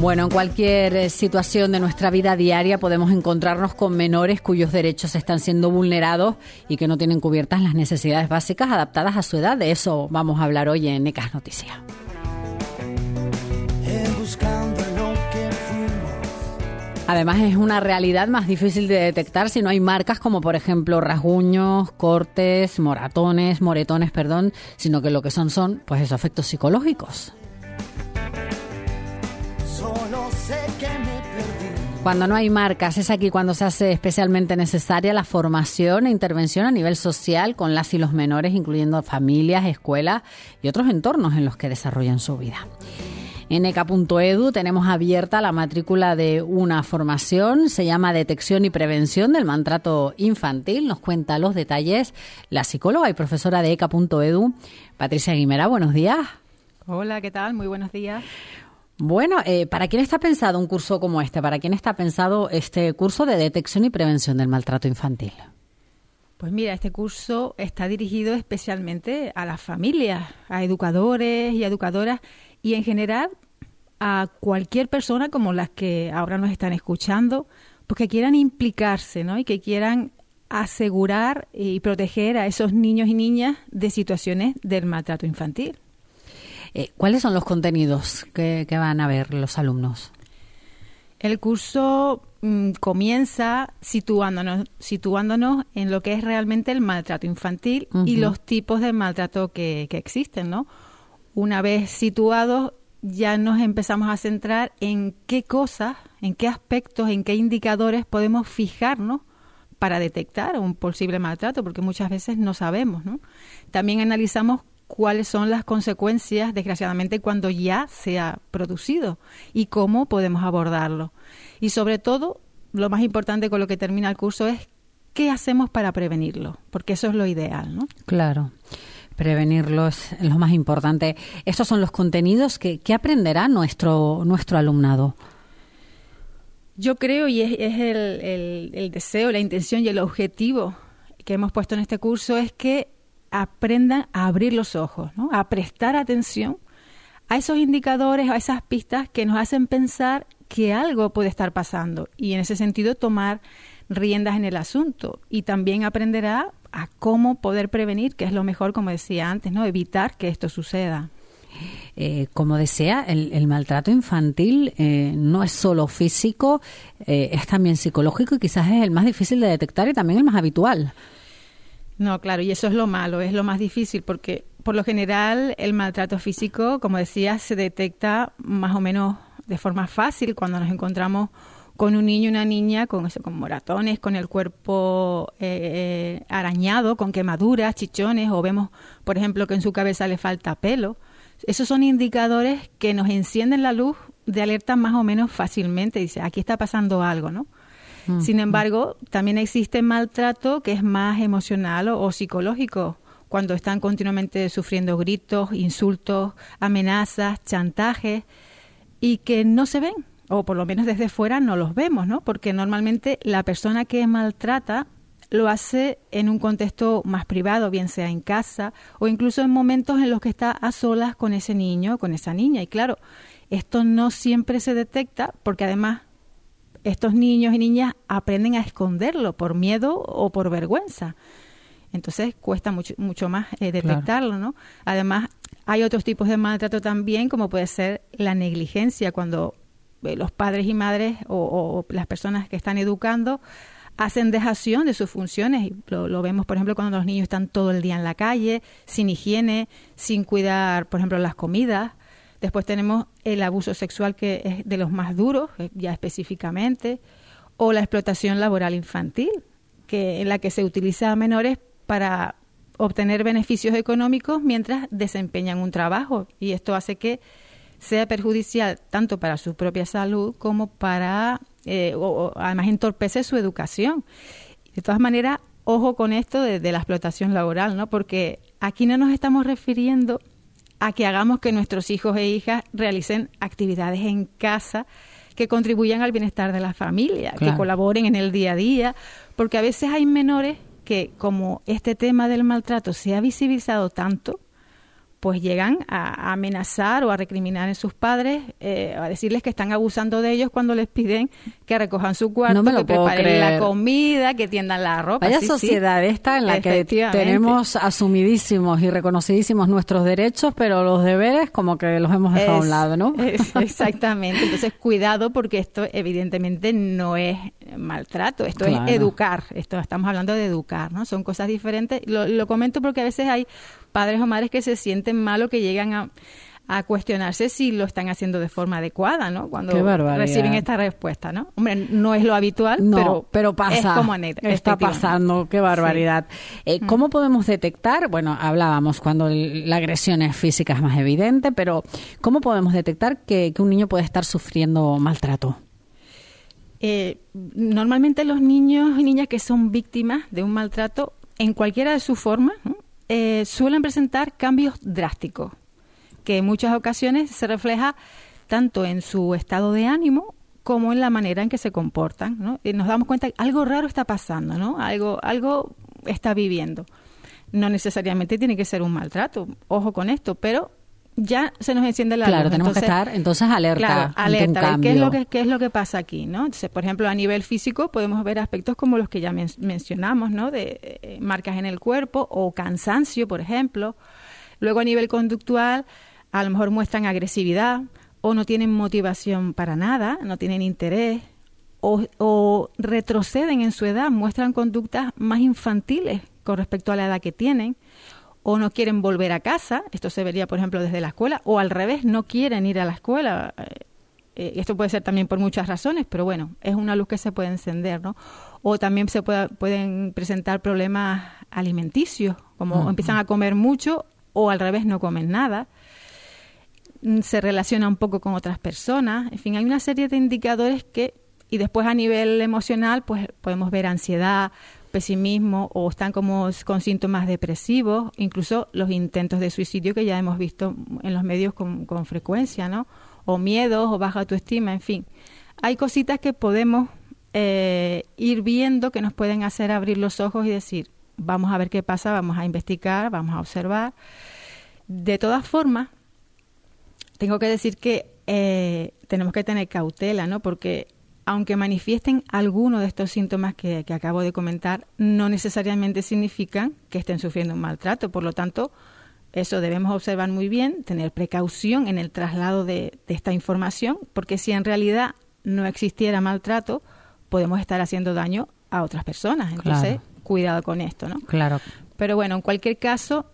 Bueno, en cualquier eh, situación de nuestra vida diaria podemos encontrarnos con menores cuyos derechos están siendo vulnerados y que no tienen cubiertas las necesidades básicas adaptadas a su edad. De eso vamos a hablar hoy en ECAS Noticias. Además es una realidad más difícil de detectar si no hay marcas como por ejemplo rasguños, cortes, moratones, moretones, perdón, sino que lo que son son pues esos efectos psicológicos. Cuando no hay marcas, es aquí cuando se hace especialmente necesaria la formación e intervención a nivel social con las y los menores, incluyendo familias, escuelas y otros entornos en los que desarrollan su vida. En eca.edu tenemos abierta la matrícula de una formación, se llama Detección y Prevención del Maltrato Infantil. Nos cuenta los detalles la psicóloga y profesora de eca.edu, Patricia Guimera. Buenos días. Hola, ¿qué tal? Muy buenos días. Bueno, eh, ¿para quién está pensado un curso como este? ¿Para quién está pensado este curso de detección y prevención del maltrato infantil? Pues mira, este curso está dirigido especialmente a las familias, a educadores y educadoras y en general a cualquier persona como las que ahora nos están escuchando, porque pues quieran implicarse ¿no? y que quieran asegurar y proteger a esos niños y niñas de situaciones del maltrato infantil. Eh, ¿Cuáles son los contenidos que, van a ver los alumnos? El curso mm, comienza situándonos, situándonos en lo que es realmente el maltrato infantil y los tipos de maltrato que, que existen, ¿no? Una vez situados, ya nos empezamos a centrar en qué cosas, en qué aspectos, en qué indicadores podemos fijarnos para detectar un posible maltrato, porque muchas veces no sabemos, ¿no? También analizamos cuáles son las consecuencias, desgraciadamente, cuando ya se ha producido y cómo podemos abordarlo. Y sobre todo, lo más importante con lo que termina el curso es qué hacemos para prevenirlo, porque eso es lo ideal, ¿no? Claro. Prevenirlo es lo más importante. Estos son los contenidos que, aprenderá nuestro, nuestro alumnado. Yo creo, y es, el, el deseo, la intención y el objetivo que hemos puesto en este curso, es que aprendan a abrir los ojos, a prestar atención a esos indicadores, a esas pistas que nos hacen pensar que algo puede estar pasando y en ese sentido tomar riendas en el asunto y también aprenderá a cómo poder prevenir, que es lo mejor, como decía antes, no evitar que esto suceda. Eh, como decía, el, maltrato infantil eh, no es solo físico, eh, es también psicológico y quizás es el más difícil de detectar y también el más habitual. No, claro, y eso es lo malo, es lo más difícil, porque por lo general el maltrato físico, como decía, se detecta más o menos de forma fácil cuando nos encontramos con un niño y una niña con, eso, con moratones, con el cuerpo eh, eh, arañado, con quemaduras, chichones, o vemos, por ejemplo, que en su cabeza le falta pelo. Esos son indicadores que nos encienden la luz de alerta más o menos fácilmente. Dice, aquí está pasando algo, ¿no? Sin embargo, también existe maltrato que es más emocional o, psicológico, cuando están continuamente sufriendo gritos, insultos, amenazas, chantajes, y que no se ven, o por lo menos desde fuera no los vemos, ¿no? Porque normalmente la persona que maltrata lo hace en un contexto más privado, bien sea en casa o incluso en momentos en los que está a solas con ese niño o con esa niña. Y claro, esto no siempre se detecta porque además estos niños y niñas aprenden a esconderlo por miedo o por vergüenza. Entonces cuesta mucho, mucho más eh, detectarlo, ¿no? Además, hay otros tipos de maltrato también, como puede ser la negligencia, cuando eh, los padres y madres o, las personas que están educando hacen dejación de sus funciones. Lo, lo, vemos, por ejemplo, cuando los niños están todo el día en la calle, sin higiene, sin cuidar, por ejemplo, las comidas. Después tenemos el abuso sexual, que es de los más duros, eh, ya específicamente, o la explotación laboral infantil, que en la que se utiliza a menores para obtener beneficios económicos mientras desempeñan un trabajo. Y esto hace que sea perjudicial tanto para su propia salud como para, eh, o, además entorpece su educación. De todas maneras, ojo con esto de, de, la explotación laboral, ¿no? Porque aquí no nos estamos refiriendo a que hagamos que nuestros hijos e hijas realicen actividades en casa que contribuyan al bienestar de la familia, que colaboren en el día a día, porque a veces hay menores que como este tema del maltrato se ha visibilizado tanto, pues llegan a, amenazar o a recriminar a sus padres, eh, a decirles que están abusando de ellos cuando les piden que recojan su cuarto, que preparen la comida, que tiendan la ropa. Vaya sociedad esta en la que tenemos asumidísimos y reconocidísimos nuestros derechos, pero los deberes como que los hemos dejado a un lado, ¿no? exactamente. Entonces, cuidado porque esto evidentemente no es maltrato, esto es educar, esto estamos hablando de educar, ¿no? Son cosas diferentes. Lo, lo comento porque a veces hay padres o madres que se sienten mal o que llegan a, a cuestionarse si lo están haciendo de forma adecuada, ¿no? Cuando reciben esta respuesta, ¿no? Hombre, no es lo habitual, pero, pero pasa, es como Está pasando, qué barbaridad. Eh, ¿Cómo podemos detectar? Bueno, hablábamos cuando la agresión es física es más evidente, pero ¿cómo podemos detectar que, un niño puede estar sufriendo maltrato? Eh, normalmente los niños y niñas que son víctimas de un maltrato, en cualquiera de sus formas, eh, suelen presentar cambios drásticos, que en muchas ocasiones se refleja tanto en su estado de ánimo como en la manera en que se comportan, ¿no? Y nos damos cuenta que algo raro está pasando, ¿no? Algo, algo está viviendo. No necesariamente tiene que ser un maltrato, ojo con esto, pero ya se nos enciende la claro, tenemos que estar entonces alerta. Claro, alerta. ¿Qué es, lo que, ¿Qué es lo que pasa aquí? ¿no? Entonces, por ejemplo, a nivel físico podemos ver aspectos como los que ya mencionamos, ¿no? De eh, marcas en el cuerpo o cansancio, por ejemplo. Luego, a nivel conductual, a lo mejor muestran agresividad o no tienen motivación para nada, no tienen interés o, o retroceden en su edad, muestran conductas más infantiles con respecto a la edad que tienen o no quieren volver a casa, esto se vería por ejemplo desde la escuela, o al revés, no quieren ir a la escuela. Eh, eh, esto puede ser también por muchas razones, pero bueno, es una luz que se puede encender, ¿no? O también se pueden presentar problemas alimenticios, como empiezan a comer mucho o al revés no comen nada. Mm, se relaciona un poco con otras personas. En fin, hay una serie de indicadores que, y después a nivel emocional, pues podemos ver ansiedad, pesimismo o están como con síntomas depresivos, incluso los intentos de suicidio que ya hemos visto en los medios con, frecuencia, ¿no? O miedos o baja autoestima, en fin. Hay cositas que podemos eh, ir viendo que nos pueden hacer abrir los ojos y decir, vamos a ver qué pasa, vamos a investigar, vamos a observar. De todas formas, tengo que decir que eh, tenemos que tener cautela, ¿no? Porque aunque manifiesten alguno de estos síntomas que, acabo de comentar, no necesariamente significan que estén sufriendo un maltrato. Por lo tanto, eso debemos observar muy bien, tener precaución en el traslado de, esta información, porque si en realidad no existiera maltrato, podemos estar haciendo daño a otras personas. Entonces, cuidado con esto, ¿no? Claro. Pero bueno, en cualquier caso,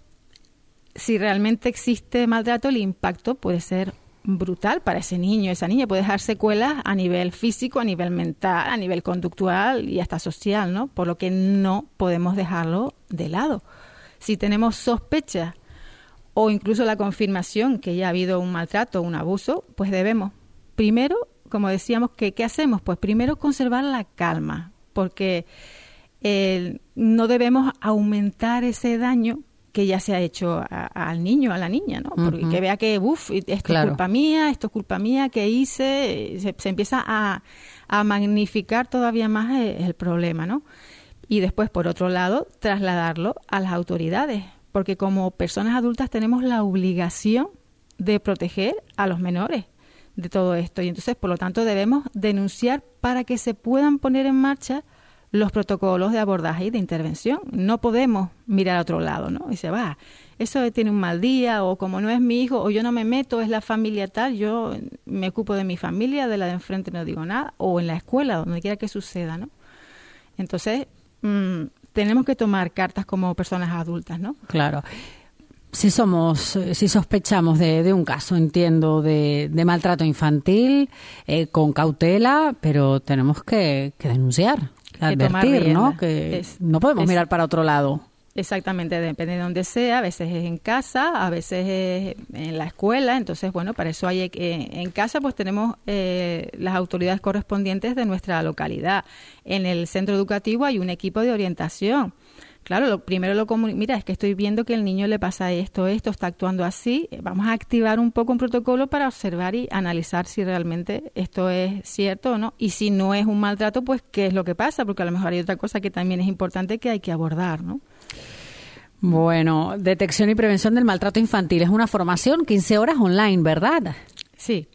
si realmente existe maltrato, el impacto puede ser brutal para ese niño, esa niña. Puede dejar secuelas a nivel físico, a nivel mental, a nivel conductual y hasta social, ¿no? Por lo que no podemos dejarlo de lado. Si tenemos sospechas o incluso la confirmación que ya ha habido un maltrato un abuso, pues debemos, primero, como decíamos, que, ¿qué hacemos? Pues primero conservar la calma, porque eh, no debemos aumentar ese daño que ya se ha hecho al niño, a la niña, ¿no? Porque que vea que, uff, esto es culpa mía, esto es culpa mía, que hice, se, empieza a, magnificar todavía más el, el, problema, ¿no? Y después, por otro lado, trasladarlo a las autoridades, porque como personas adultas tenemos la obligación de proteger a los menores de todo esto. Y entonces, por lo tanto, debemos denunciar para que se puedan poner en marcha los protocolos de abordaje y de intervención. No podemos mirar a otro lado, ¿no? Y se va, eso tiene un mal día, o como no es mi hijo, o yo no me meto, es la familia tal, yo me ocupo de mi familia, de la de enfrente no digo nada, o en la escuela, donde quiera que suceda, ¿no? Entonces, mm, tenemos que tomar cartas como personas adultas, ¿no? Claro. Si somos, si sospechamos de, un caso, entiendo, de, maltrato infantil, eh, con cautela, pero tenemos que denunciar advertir, ¿no? Que no podemos mirar para otro lado. Exactamente, depende de donde sea, a veces es en casa, a veces es en la escuela, entonces bueno, para eso hay eh, en casa pues tenemos eh, las autoridades correspondientes de nuestra localidad. En el centro educativo hay un equipo de orientación Claro, lo primero lo mira, es que estoy viendo que el niño le pasa esto, esto, está actuando así. Vamos a activar un poco un protocolo para observar y analizar si realmente esto es cierto o no. Y si no es un maltrato, pues qué es lo que pasa, porque a lo mejor hay otra cosa que también es importante que hay que abordar, ¿no? Bueno, detección y prevención del maltrato infantil es una formación 15 horas online, ¿verdad? Sí.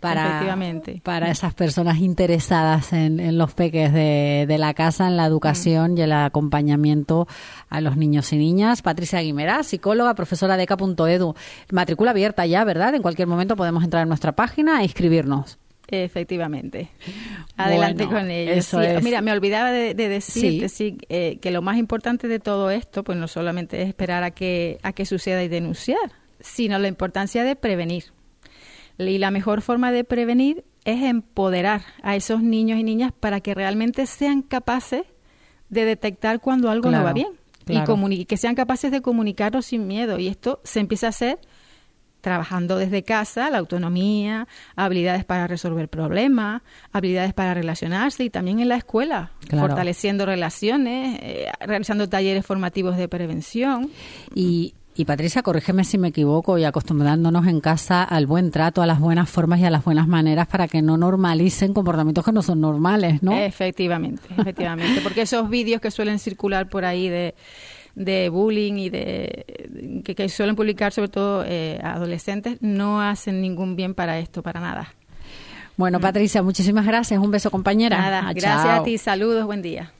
Para, para esas personas interesadas en, en los peques de, de, la casa, en la educación y el acompañamiento a los niños y niñas. Patricia Guimera, psicóloga, profesora de ECA.edu. Matrícula abierta ya, ¿verdad? En cualquier momento podemos entrar en nuestra página e inscribirnos. Efectivamente. Adelante Bueno, con ello. eso Sí, es. Mira, me olvidaba de, de decirte Sí. sí, eh, que lo más importante de todo esto, pues no solamente es esperar a que, a que suceda y denunciar, sino la importancia de prevenir. Y la mejor forma de prevenir es empoderar a esos niños y niñas para que realmente sean capaces de detectar cuando algo no va bien y claro. que sean capaces de comunicarlo sin miedo. Y esto se empieza a hacer trabajando desde casa, la autonomía, habilidades para resolver problemas, habilidades para relacionarse y también en la escuela, Claro. fortaleciendo relaciones, eh, realizando talleres formativos de prevención. Y, y Patricia, corrígeme si me equivoco, y acostumbrándonos en casa al buen trato, a las buenas formas y a las buenas maneras para que no normalicen comportamientos que no son normales, ¿no? Efectivamente, efectivamente, porque esos vídeos que suelen circular por ahí de, de bullying y de que, que suelen publicar sobre todo eh, adolescentes no hacen ningún bien para esto, para nada. Bueno, Patricia, muchísimas gracias. Un beso, compañera. Nada, Ah, gracias chao. a ti, saludos, buen día.